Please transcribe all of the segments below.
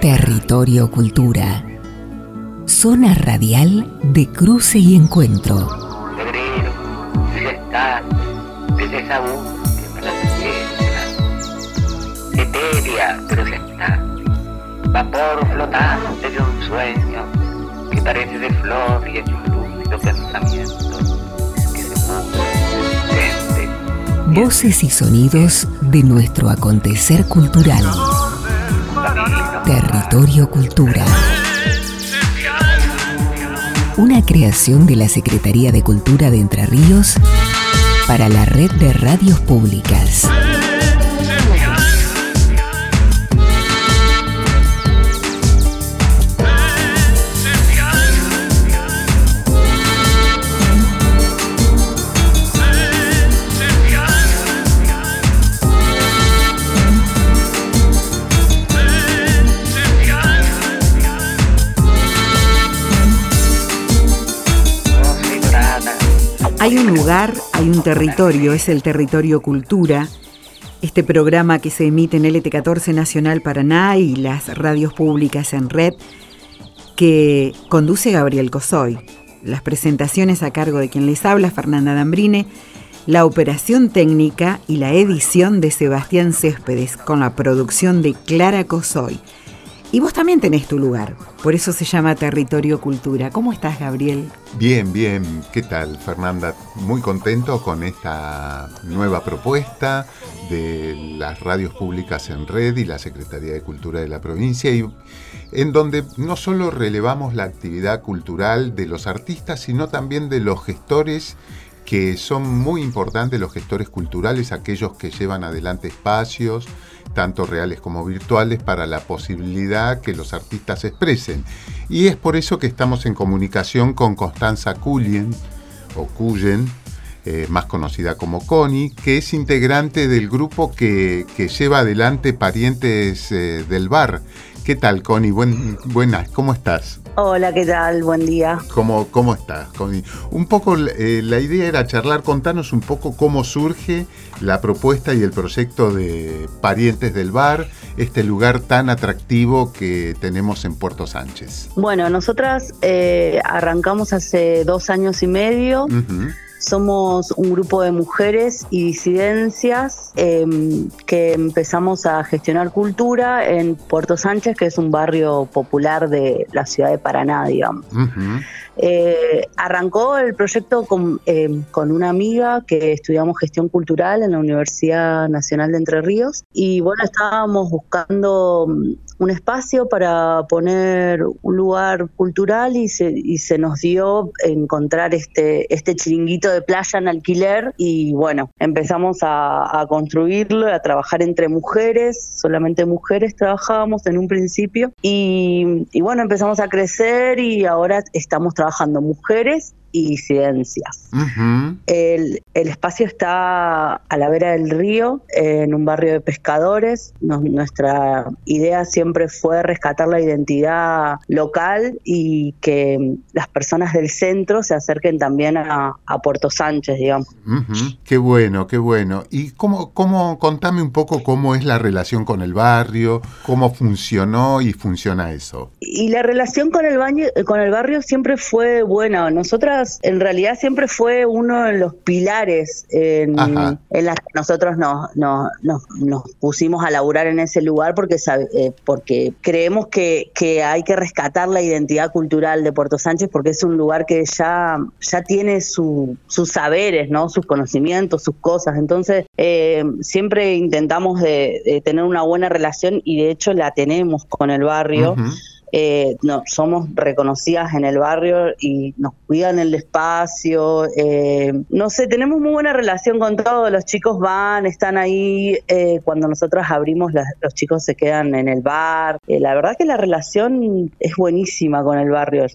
Territorio Cultura. Zona radial de cruce y encuentro. Febrero, ya está, desde esa búsqueda la tierra. Etérea, pero ya está. Vapor flotante de un sueño que parece de flor y es un lúcido pensamiento que se mueve, Voces y sonidos de nuestro acontecer cultural. Territorio Cultura. Una creación de la Secretaría de Cultura de Entre Ríos para la red de radios públicas. Hay un lugar, hay un territorio, es el territorio cultura. Este programa que se emite en LT14 Nacional Paraná y las radios públicas en red, que conduce Gabriel Cosoy. Las presentaciones a cargo de quien les habla, Fernanda Dambrine, la operación técnica y la edición de Sebastián Céspedes, con la producción de Clara Cosoy. Y vos también tenés tu lugar, por eso se llama Territorio Cultura. ¿Cómo estás, Gabriel? Bien, bien. ¿Qué tal, Fernanda? Muy contento con esta nueva propuesta de las radios públicas en red y la Secretaría de Cultura de la provincia, y en donde no solo relevamos la actividad cultural de los artistas, sino también de los gestores que son muy importantes, los gestores culturales, aquellos que llevan adelante espacios, tanto reales como virtuales, para la posibilidad que los artistas se expresen. Y es por eso que estamos en comunicación con Constanza Cullen, o Cullen, eh, más conocida como Connie, que es integrante del grupo que, lleva adelante Parientes eh, del Bar. ¿Qué tal, Connie? buenas, ¿cómo estás? Hola, ¿qué tal? Buen día. ¿Cómo, cómo estás? Un poco eh, la idea era charlar, contanos un poco cómo surge la propuesta y el proyecto de Parientes del Bar, este lugar tan atractivo que tenemos en Puerto Sánchez. Bueno, nosotras eh, arrancamos hace dos años y medio. Somos un grupo de mujeres y disidencias em, que empezamos a gestionar cultura en Puerto Sánchez, que es un barrio popular de la ciudad de Paraná, digamos. Eh, arrancó el proyecto con, em, con, una amiga que estudiamos gestión cultural en la Universidad Nacional de Entre Ríos y bueno, estábamos buscando un espacio para poner un lugar cultural y se, y se nos dio encontrar este, este chiringuito de playa en alquiler y bueno, empezamos a, construirlo, a trabajar entre mujeres, solamente mujeres trabajábamos en un principio y, y bueno, empezamos a crecer y ahora estamos trabajando mujeres y disidencias. el, espacio está a la vera del río, en un barrio de pescadores. nuestra idea siempre fue rescatar la identidad local y que las personas del centro se acerquen también a, Puerto Sánchez, digamos. Qué bueno, qué bueno. Y cómo, cómo, contame un poco cómo es la relación con el barrio, cómo funcionó y funciona eso. Y la relación con el, baño, con el barrio siempre fue buena. Nosotras en realidad siempre fue uno de los pilares en, las que nosotros nos, nos, pusimos a laburar en ese lugar porque, eh, porque creemos que, hay que rescatar la identidad cultural de Puerto Sánchez porque es un lugar que ya, ya tiene sus saberes, ¿no? sus conocimientos, sus cosas. Entonces, eh, siempre intentamos de, tener una buena relación y de hecho la tenemos con el barrio. Eh, no, somos reconocidas en el barrio y nos cuidan el espacio. Eh, no sé, tenemos muy buena relación con todos. Los chicos van, están ahí. Eh, cuando nosotros abrimos, los chicos se quedan en el bar. la verdad que la relación es buenísima con el barrio.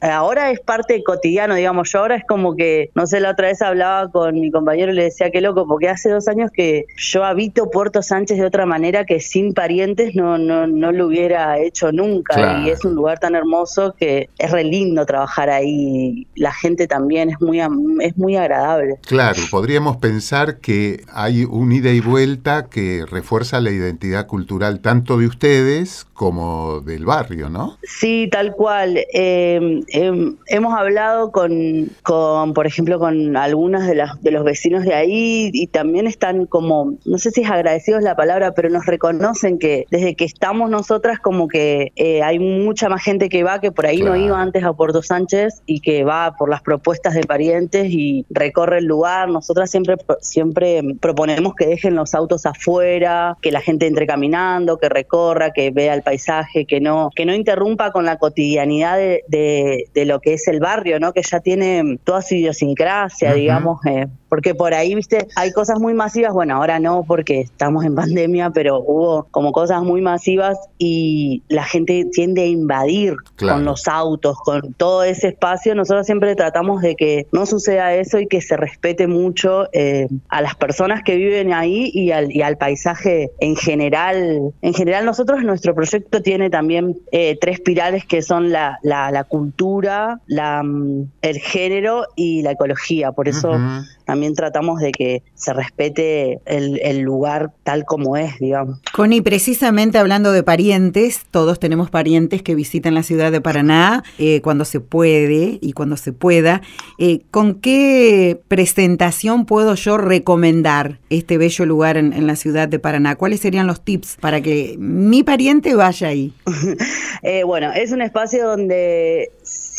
Ahora es parte cotidiano, digamos. Yo ahora es como que, no sé, la otra vez hablaba con mi compañero y le decía que loco, porque hace dos años que yo habito Puerto Sánchez de otra manera que sin parientes no, no, no lo hubiera hecho nunca y es un lugar tan hermoso que es re lindo trabajar ahí. La gente también es muy, es muy agradable. Claro, podríamos pensar que hay un ida y vuelta que refuerza la identidad cultural tanto de ustedes como del barrio, ¿no? Sí, tal cual. Eh, em, hemos hablado con, con, por ejemplo, con algunos de, las, de los vecinos de ahí y también están como, no sé si es agradecidos la palabra, pero nos reconocen que desde que estamos nosotras como que eh, hay mucha más gente que va que por ahí no iba antes a Puerto Sánchez y que va por las propuestas de parientes y recorre el lugar. Nosotras siempre, siempre proponemos que dejen los autos afuera, que la gente entre caminando, que recorra, que vea el paisaje, que no, que no interrumpa con la cotidianidad de, de, lo que es el barrio, ¿no? Que ya tiene toda su idiosincrasia, digamos, eh, porque por ahí, viste, hay cosas muy masivas, bueno, ahora no porque estamos en pandemia, pero hubo como cosas muy masivas y la gente tiende a invadir con los autos, con todo ese espacio. Nosotros siempre tratamos de que no suceda eso y que se respete mucho eh, a las personas que viven ahí y al, y al paisaje en general. En general, nosotros, nuestro proyecto tiene también eh, tres pirales que son la, la, cultura, la, mm, el género y la ecología. Por eso también tratamos de que se respete el, lugar tal como es, digamos. Connie, precisamente hablando de parientes, todos tenemos parientes que visitan la ciudad de Paraná eh, cuando se puede y cuando se pueda. Eh, ¿Con qué presentación puedo yo recomendar este bello lugar en, en, la ciudad de Paraná? ¿Cuáles serían los tips para que mi pariente vaya ahí? eh, bueno, es un espacio donde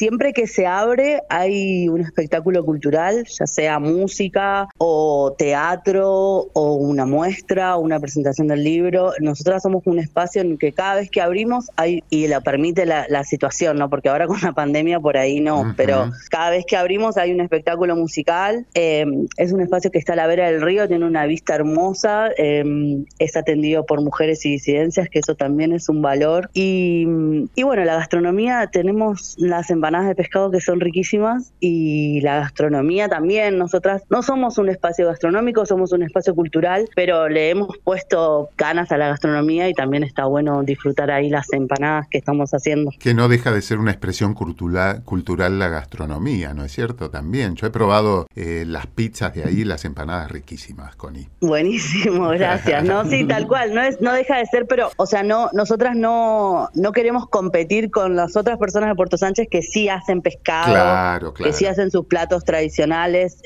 siempre que se abre hay un espectáculo cultural, ya sea música o teatro o una muestra o una presentación del libro. Nosotras somos un espacio en que cada vez que abrimos hay, y la permite la, situación, ¿no? Porque ahora con la pandemia por ahí no, pero cada vez que abrimos hay un espectáculo musical. Em, es un espacio que está a la vera del río, tiene una vista hermosa, em, es atendido por mujeres y disidencias, que eso también es un valor. Y, y bueno, la gastronomía, tenemos las empanadas de pescado que son riquísimas y la gastronomía también. Nosotras no somos un espacio gastronómico, somos un espacio cultural, pero le hemos puesto ganas a la gastronomía y también está bueno disfrutar ahí las empanadas que estamos haciendo. Que no deja de ser una expresión cultural, cultural la gastronomía, ¿no es cierto? También. Yo he probado eh, las pizzas de ahí, las empanadas riquísimas, Connie. Buenísimo, gracias. No, sí, tal cual. No es, no deja de ser, pero, o sea, no, nosotras no, no queremos competir con las otras personas de Puerto Sánchez que sí hacen pescado, que sí hacen sus platos tradicionales.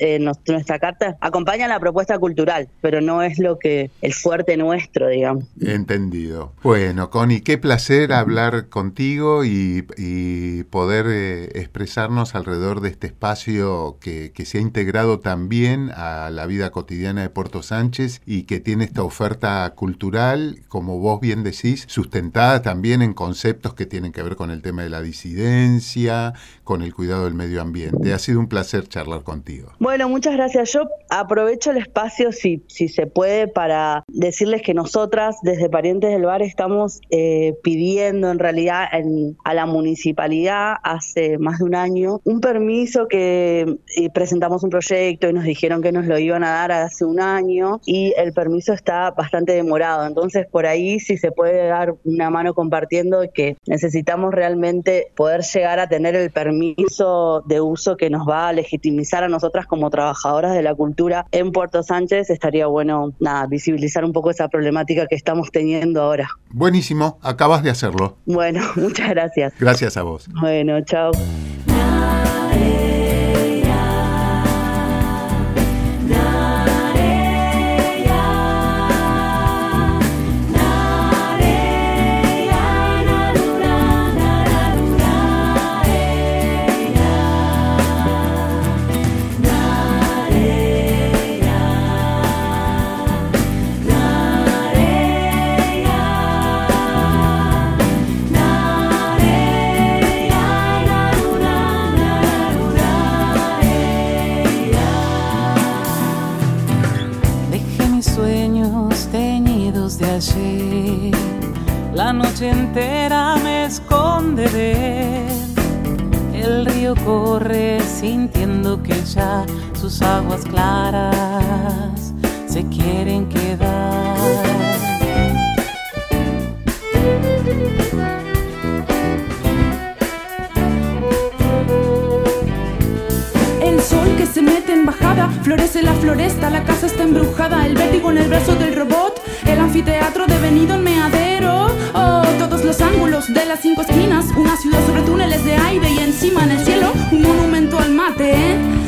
nuestra carta acompaña la propuesta cultural, pero no es lo que el fuerte nuestro, digamos. Entendido. Bueno, Connie, qué placer hablar contigo y, poder eh, expresarnos alrededor de este espacio que, que se ha integrado también a la vida cotidiana de Puerto Sánchez y que tiene esta oferta cultural, como vos bien decís, sustentada también en conceptos que tienen que ver con el tema de la disidencia, con el cuidado del medio ambiente. Ha sido un placer charlar contigo. Bueno, muchas gracias. Yo aprovecho el espacio, si, si se puede, para decirles que nosotras, desde Parientes del Bar, estamos eh, pidiendo en realidad a la municipalidad hace más de un año un permiso que eh, presentamos un proyecto y nos dijeron que nos lo iban a dar hace un año y el permiso está bastante demorado. Entonces, por ahí, si se puede dar una mano compartiendo que necesitamos realmente poder llegar a tener el permiso de uso que nos va a legitimizar a nosotras como trabajadoras de la cultura en Puerto Sánchez, estaría bueno nada, visibilizar un poco esa problemática que estamos teniendo ahora. Buenísimo, acabas de hacerlo. Bueno, muchas gracias. Gracias a vos. Bueno, chao. sus aguas claras se quieren quedar. El sol que se mete en bajada, florece la floresta, la casa está embrujada, el vértigo en el brazo del robot, el anfiteatro devenido en meadero. Oh, todos los ángulos de las cinco esquinas, una ciudad sobre túneles de aire y encima en el cielo un monumento al mate. ¿eh?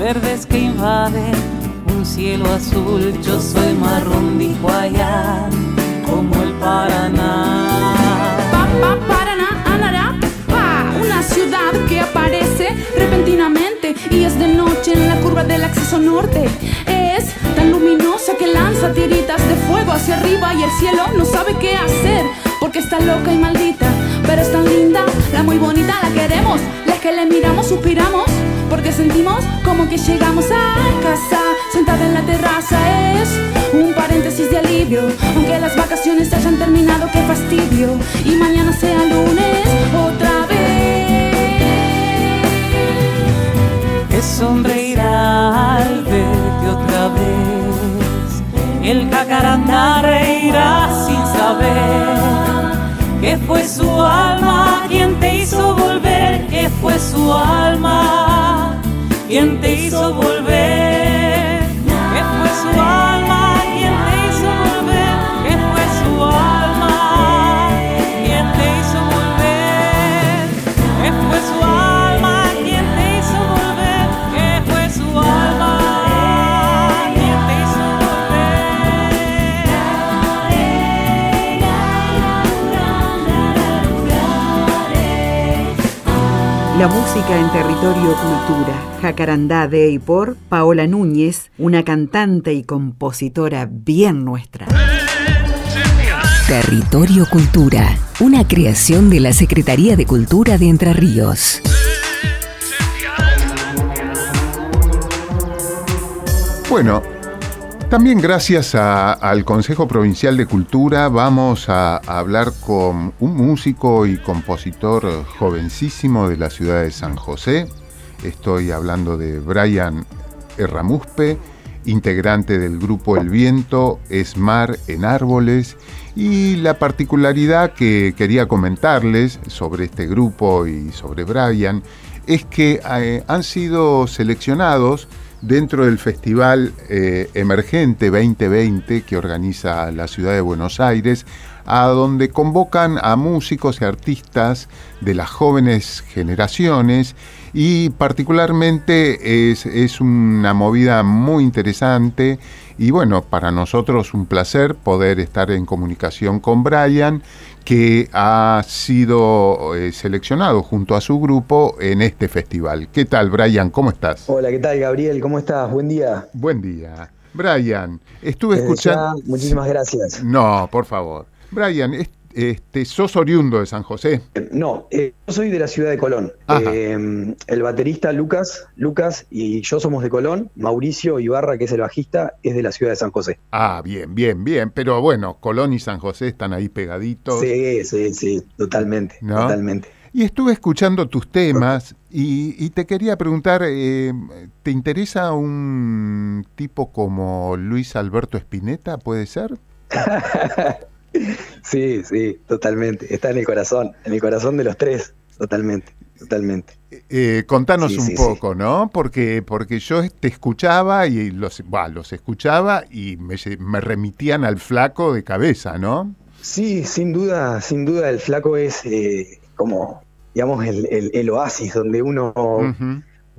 verdes que invaden un cielo azul, yo soy marrón, dijo allá, como el Paraná. Pa, pa, Paraná, Anará, pa, una ciudad que aparece repentinamente y es de noche en la curva del acceso norte. Es tan luminosa que lanza tiritas de fuego hacia arriba y el cielo no sabe qué hacer porque está loca y maldita, pero es tan linda, la muy bonita la queremos, las que le miramos suspiramos, porque sentimos como que llegamos a casa, sentada en la terraza es un paréntesis de alivio, aunque las vacaciones hayan terminado, qué fastidio, y mañana sea lunes otra vez. Que sonreirá al verte otra vez, el jacarandá reirá sin saber que fue su alma quien te hizo volver, que fue su alma La música en Territorio Cultura, Jacarandá de y por Paola Núñez, una cantante y compositora bien nuestra. Territorio Cultura, una creación de la Secretaría de Cultura de Entre Ríos. Bueno, también gracias al Consejo Provincial de Cultura vamos a, hablar con un músico y compositor jovencísimo de la ciudad de San José. Estoy hablando de Brian Erramuspe, integrante del grupo El Viento, es mar en árboles. Y la particularidad que quería comentarles sobre este grupo y sobre Brian es que eh, han sido seleccionados dentro del Festival eh, Emergente 2020 que organiza la ciudad de Buenos Aires, a donde convocan a músicos y artistas de las jóvenes generaciones y particularmente es, es una movida muy interesante y bueno, para nosotros un placer poder estar en comunicación con Brian que ha sido eh, seleccionado junto a su grupo en este festival. ¿Qué tal, Brian? ¿Cómo estás? Hola, ¿qué tal, Gabriel? ¿Cómo estás? Buen día. Buen día. Brian, estuve escuchando... muchísimas gracias. No, por favor. Brian, este, ¿sos oriundo de San José? No, eh, yo soy de la ciudad de Colón. Eh, el baterista Lucas, Lucas y yo somos de Colón. Mauricio Ibarra, que es el bajista, es de la ciudad de San José. Ah, bien, bien, bien. Pero bueno, Colón y San José están ahí pegaditos. Sí, sí, sí, totalmente, totalmente. Y estuve escuchando tus temas y, te quería preguntar, eh, ¿te interesa un tipo como Luis Alberto Spinetta, puede ser? Sí, sí, totalmente. Está en el corazón, en el corazón de los tres, totalmente, totalmente. Eh, contanos un poco, ¿no? Porque, porque yo te escuchaba y los, los escuchaba y me, remitían al flaco de cabeza, ¿no? Sí, sin duda, sin duda el flaco es eh, como, digamos, el, oasis donde uno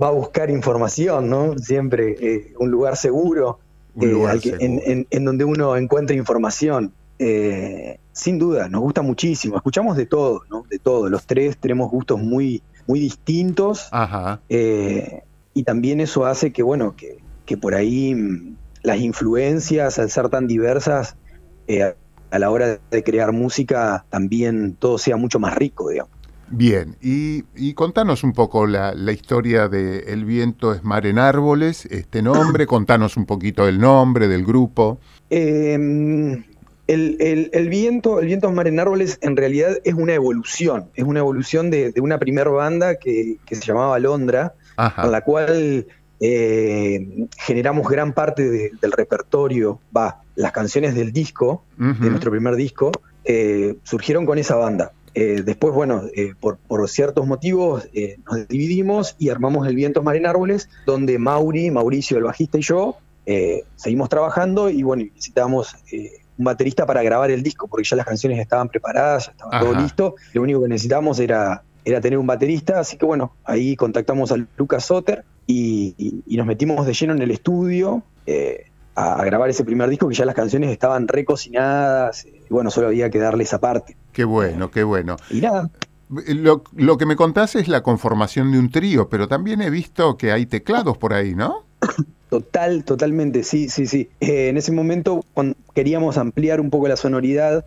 va a buscar información, ¿no? Siempre eh, un lugar seguro, En, en, donde uno encuentra información. Eh, sin duda, nos gusta muchísimo. Escuchamos de todo, ¿no? De todo. Los tres tenemos gustos muy, muy distintos. Eh, y también eso hace que, bueno, que, por ahí mm, las influencias, al ser tan diversas, eh, a la hora de crear música, también todo sea mucho más rico, digamos. Bien, y, contanos un poco la, historia de El viento es mar en árboles, este nombre, contanos un poquito el nombre del grupo. Em, el, viento, el viento es mar en árboles en realidad es una evolución, es una evolución de, una primera banda que, se llamaba Londra, a la cual eh, generamos gran parte del repertorio, va, las canciones del disco, de nuestro primer disco, eh, surgieron con esa banda. Eh, después, bueno, por, ciertos motivos nos dividimos y armamos el Vientos Mar en Árboles, donde Mauri, Mauricio, el bajista y yo seguimos trabajando y bueno, necesitábamos un baterista para grabar el disco, porque ya las canciones estaban preparadas, ya estaba todo listo. Lo único que necesitábamos era, era tener un baterista, así que bueno, ahí contactamos a Lucas Soter, y, nos metimos de lleno en el estudio eh, a, grabar ese primer disco que ya las canciones estaban recocinadas y bueno, solo había que darle esa parte. Qué bueno, qué bueno. Y nada. Lo, lo que me contás es la conformación de un trío, pero también he visto que hay teclados por ahí, ¿no? Total, totalmente, sí, sí, sí. Eh, en ese momento queríamos ampliar un poco la sonoridad,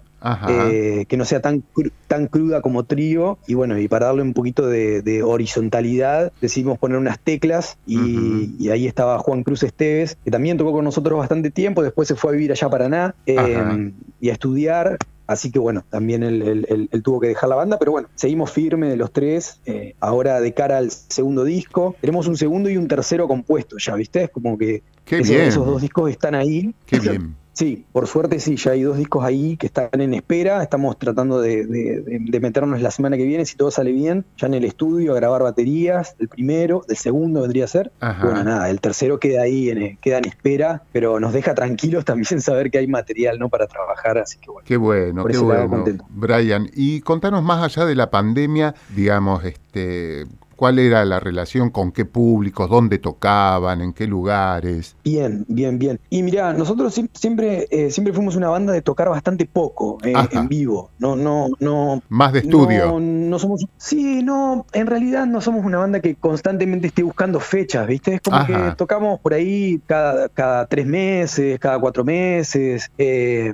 eh, que no sea tan, tan cruda como trío, y bueno, y para darle un poquito de, horizontalidad, decidimos poner unas teclas, y, ahí estaba Juan Cruz Esteves, que también tocó con nosotros bastante tiempo, después se fue a vivir allá a Paraná eh, y a estudiar, Así que bueno, también él, tuvo que dejar la banda, pero bueno, seguimos firmes los tres. Eh, ahora de cara al segundo disco, tenemos un segundo y un tercero compuesto ya, ¿viste? Es como que esos dos discos están ahí. Qué bien. Sí, por suerte sí, ya hay dos discos ahí que están en espera. Estamos tratando de, meternos la semana que viene, si todo sale bien, ya en el estudio a grabar baterías, el primero, el segundo vendría a ser. Bueno, nada, el tercero queda ahí, en, queda en espera, pero nos deja tranquilos también saber que hay material no para trabajar, así que bueno. Qué bueno, qué bueno. Brian, y contanos más allá de la pandemia, digamos, este, ¿Cuál era la relación con qué públicos, dónde tocaban, en qué lugares? Bien, bien, bien. Y mira, nosotros siempre, eh, siempre fuimos una banda de tocar bastante poco eh, en vivo. No, no, no. Más de estudio. No, somos. Sí, no. En realidad no somos una banda que constantemente esté buscando fechas, ¿viste? Es como que tocamos por ahí cada, cada tres meses, cada cuatro meses. Eh,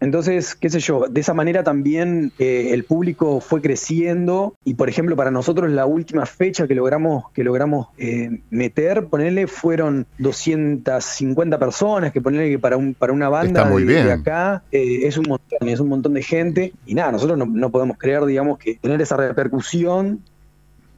entonces, qué sé yo. De esa manera también el público fue creciendo y, por ejemplo, para nosotros la última fecha que logramos, que logramos eh, meter, ponerle, fueron 250 personas, que ponerle que para, un, para una banda de, acá eh, es un montón, es un montón de gente. Y nada, nosotros no, no podemos creer, digamos, que tener esa repercusión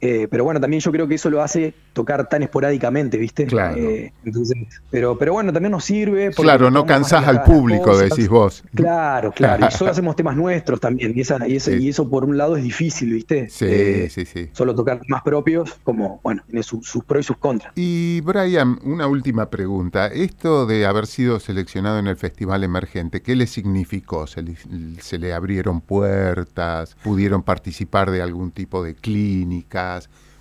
eh, pero bueno, también yo creo que eso lo hace tocar tan esporádicamente, ¿viste? Claro. Eh, entonces, pero, pero bueno, también nos sirve. Claro, no cansás al público, decís vos. Claro, claro. y solo hacemos temas nuestros también. Y, esa, y, y, eso por un lado es difícil, ¿viste? Sí, eh, sí, sí. Solo tocar más propios, como, bueno, tiene sus pros y sus contras. Y Brian, una última pregunta. Esto de haber sido seleccionado en el Festival Emergente, ¿qué le significó? ¿Se se le abrieron puertas? ¿Pudieron participar de algún tipo de clínica?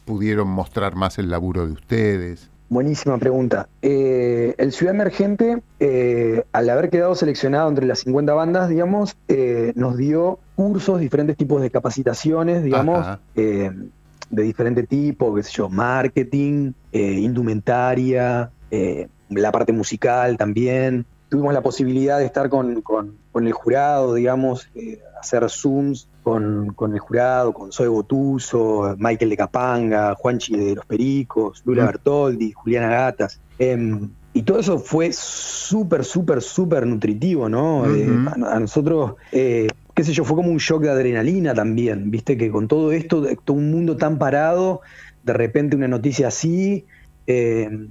Pudieron mostrar más el laburo de ustedes? Buenísima pregunta. Eh, el Ciudad Emergente, eh, al haber quedado seleccionado entre las 50 bandas, digamos, eh, nos dio cursos, diferentes tipos de capacitaciones, digamos, de diferente tipo, qué sé yo, marketing, indumentaria, la parte musical también. Tuvimos la posibilidad de estar con, con el jurado, digamos, hacer Zooms con, el jurado, con Zoe Botuso, Michael de Capanga, Juanchi de los Pericos, Lula Bertoldi, Juliana Gatas. Em, y todo eso fue súper, súper, súper nutritivo, ¿no? Eh, a, nosotros, eh, qué sé yo, fue como un shock de adrenalina también, viste, que con todo esto, todo un mundo tan parado, de repente una noticia así, em,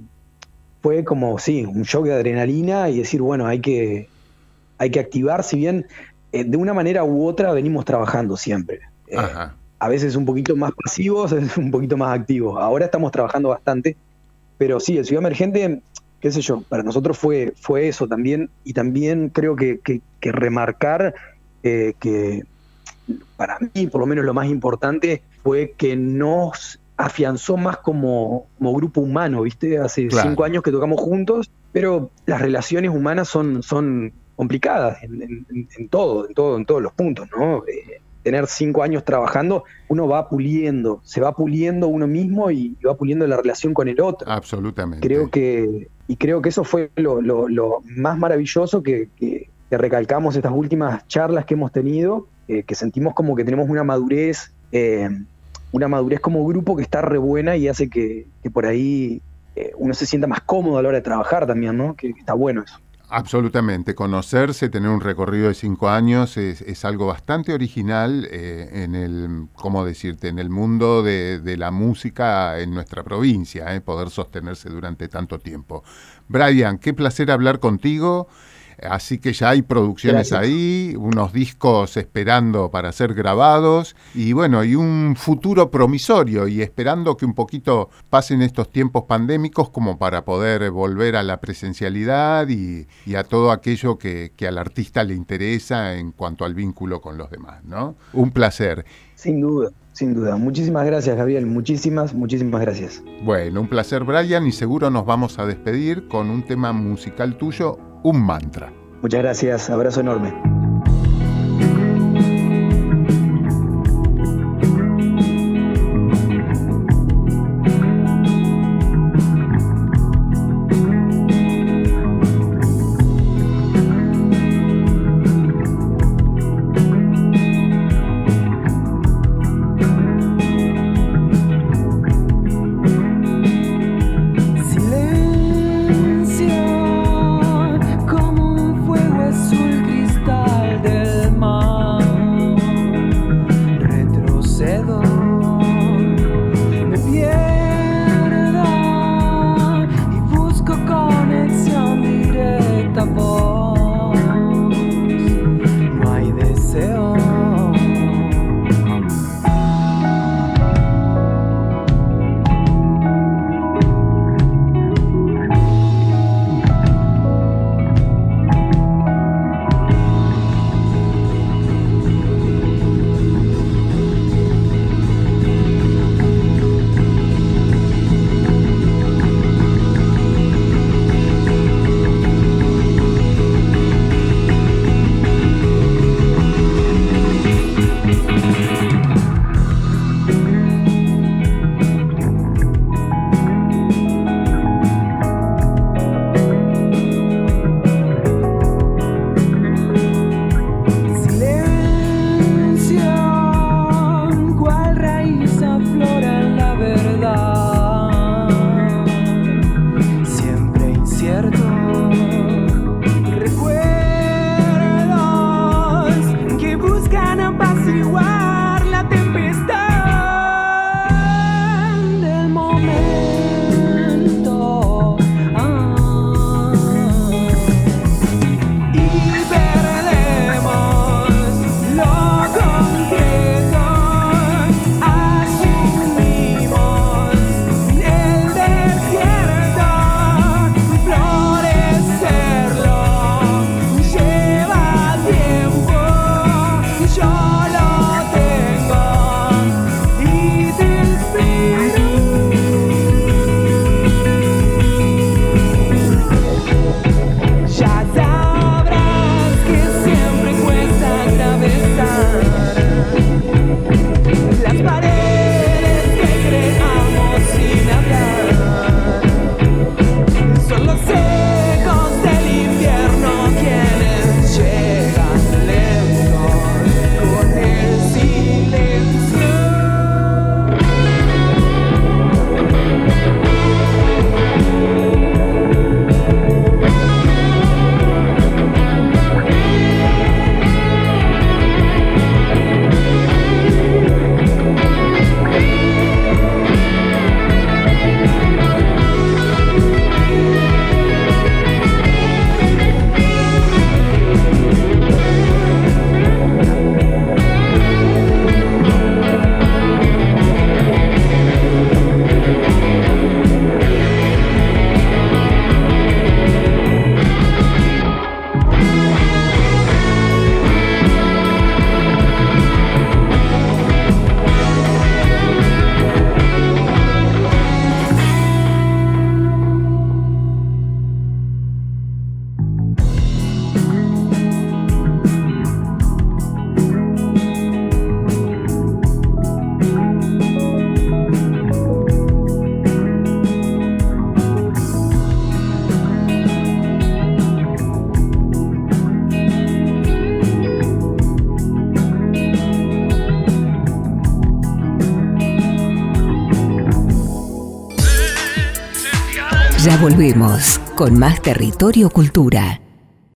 fue como, sí, un shock de adrenalina y decir, bueno, hay que, hay que activar, si bien eh, de una manera u otra venimos trabajando siempre. Eh, a veces un poquito más pasivos, a veces un poquito más activos. Ahora estamos trabajando bastante, pero sí, el Ciudad Emergente, qué sé yo, para nosotros fue, fue eso también, y también creo que, remarcar eh, que para mí, por lo menos lo más importante, fue que nos afianzó más como, como grupo humano, ¿viste? Hace cinco años que tocamos juntos, pero las relaciones humanas son, son complicadas en, todo, en todo, en todos los puntos, ¿no? Eh, tener cinco años trabajando, uno va puliendo, se va puliendo uno mismo y, va puliendo la relación con el otro. Absolutamente. Creo que, y creo que eso fue lo, más maravilloso que, recalcamos estas últimas charlas que hemos tenido, eh, que sentimos como que tenemos una madurez eh, una madurez como grupo que está re buena y hace que, por ahí eh, uno se sienta más cómodo a la hora de trabajar también, ¿no? que está bueno eso. Absolutamente, conocerse, tener un recorrido de cinco años es, algo bastante original eh, en el, ¿cómo decirte?, en el mundo de, la música en nuestra provincia, eh, poder sostenerse durante tanto tiempo. Brian, qué placer hablar contigo. Así que ya hay producciones ahí, unos discos esperando para ser grabados y bueno, y un futuro promisorio y esperando que un poquito pasen estos tiempos pandémicos como para poder volver a la presencialidad y, a todo aquello que, que, al artista le interesa en cuanto al vínculo con los demás, ¿no? Un placer. Sin duda. Sin duda. Muchísimas gracias, Gabriel. Muchísimas, muchísimas gracias. Bueno, un placer, Brian, y seguro nos vamos a despedir con un tema musical tuyo un mantra. Muchas gracias, abrazo enorme. Volvemos con más Territorio Cultura.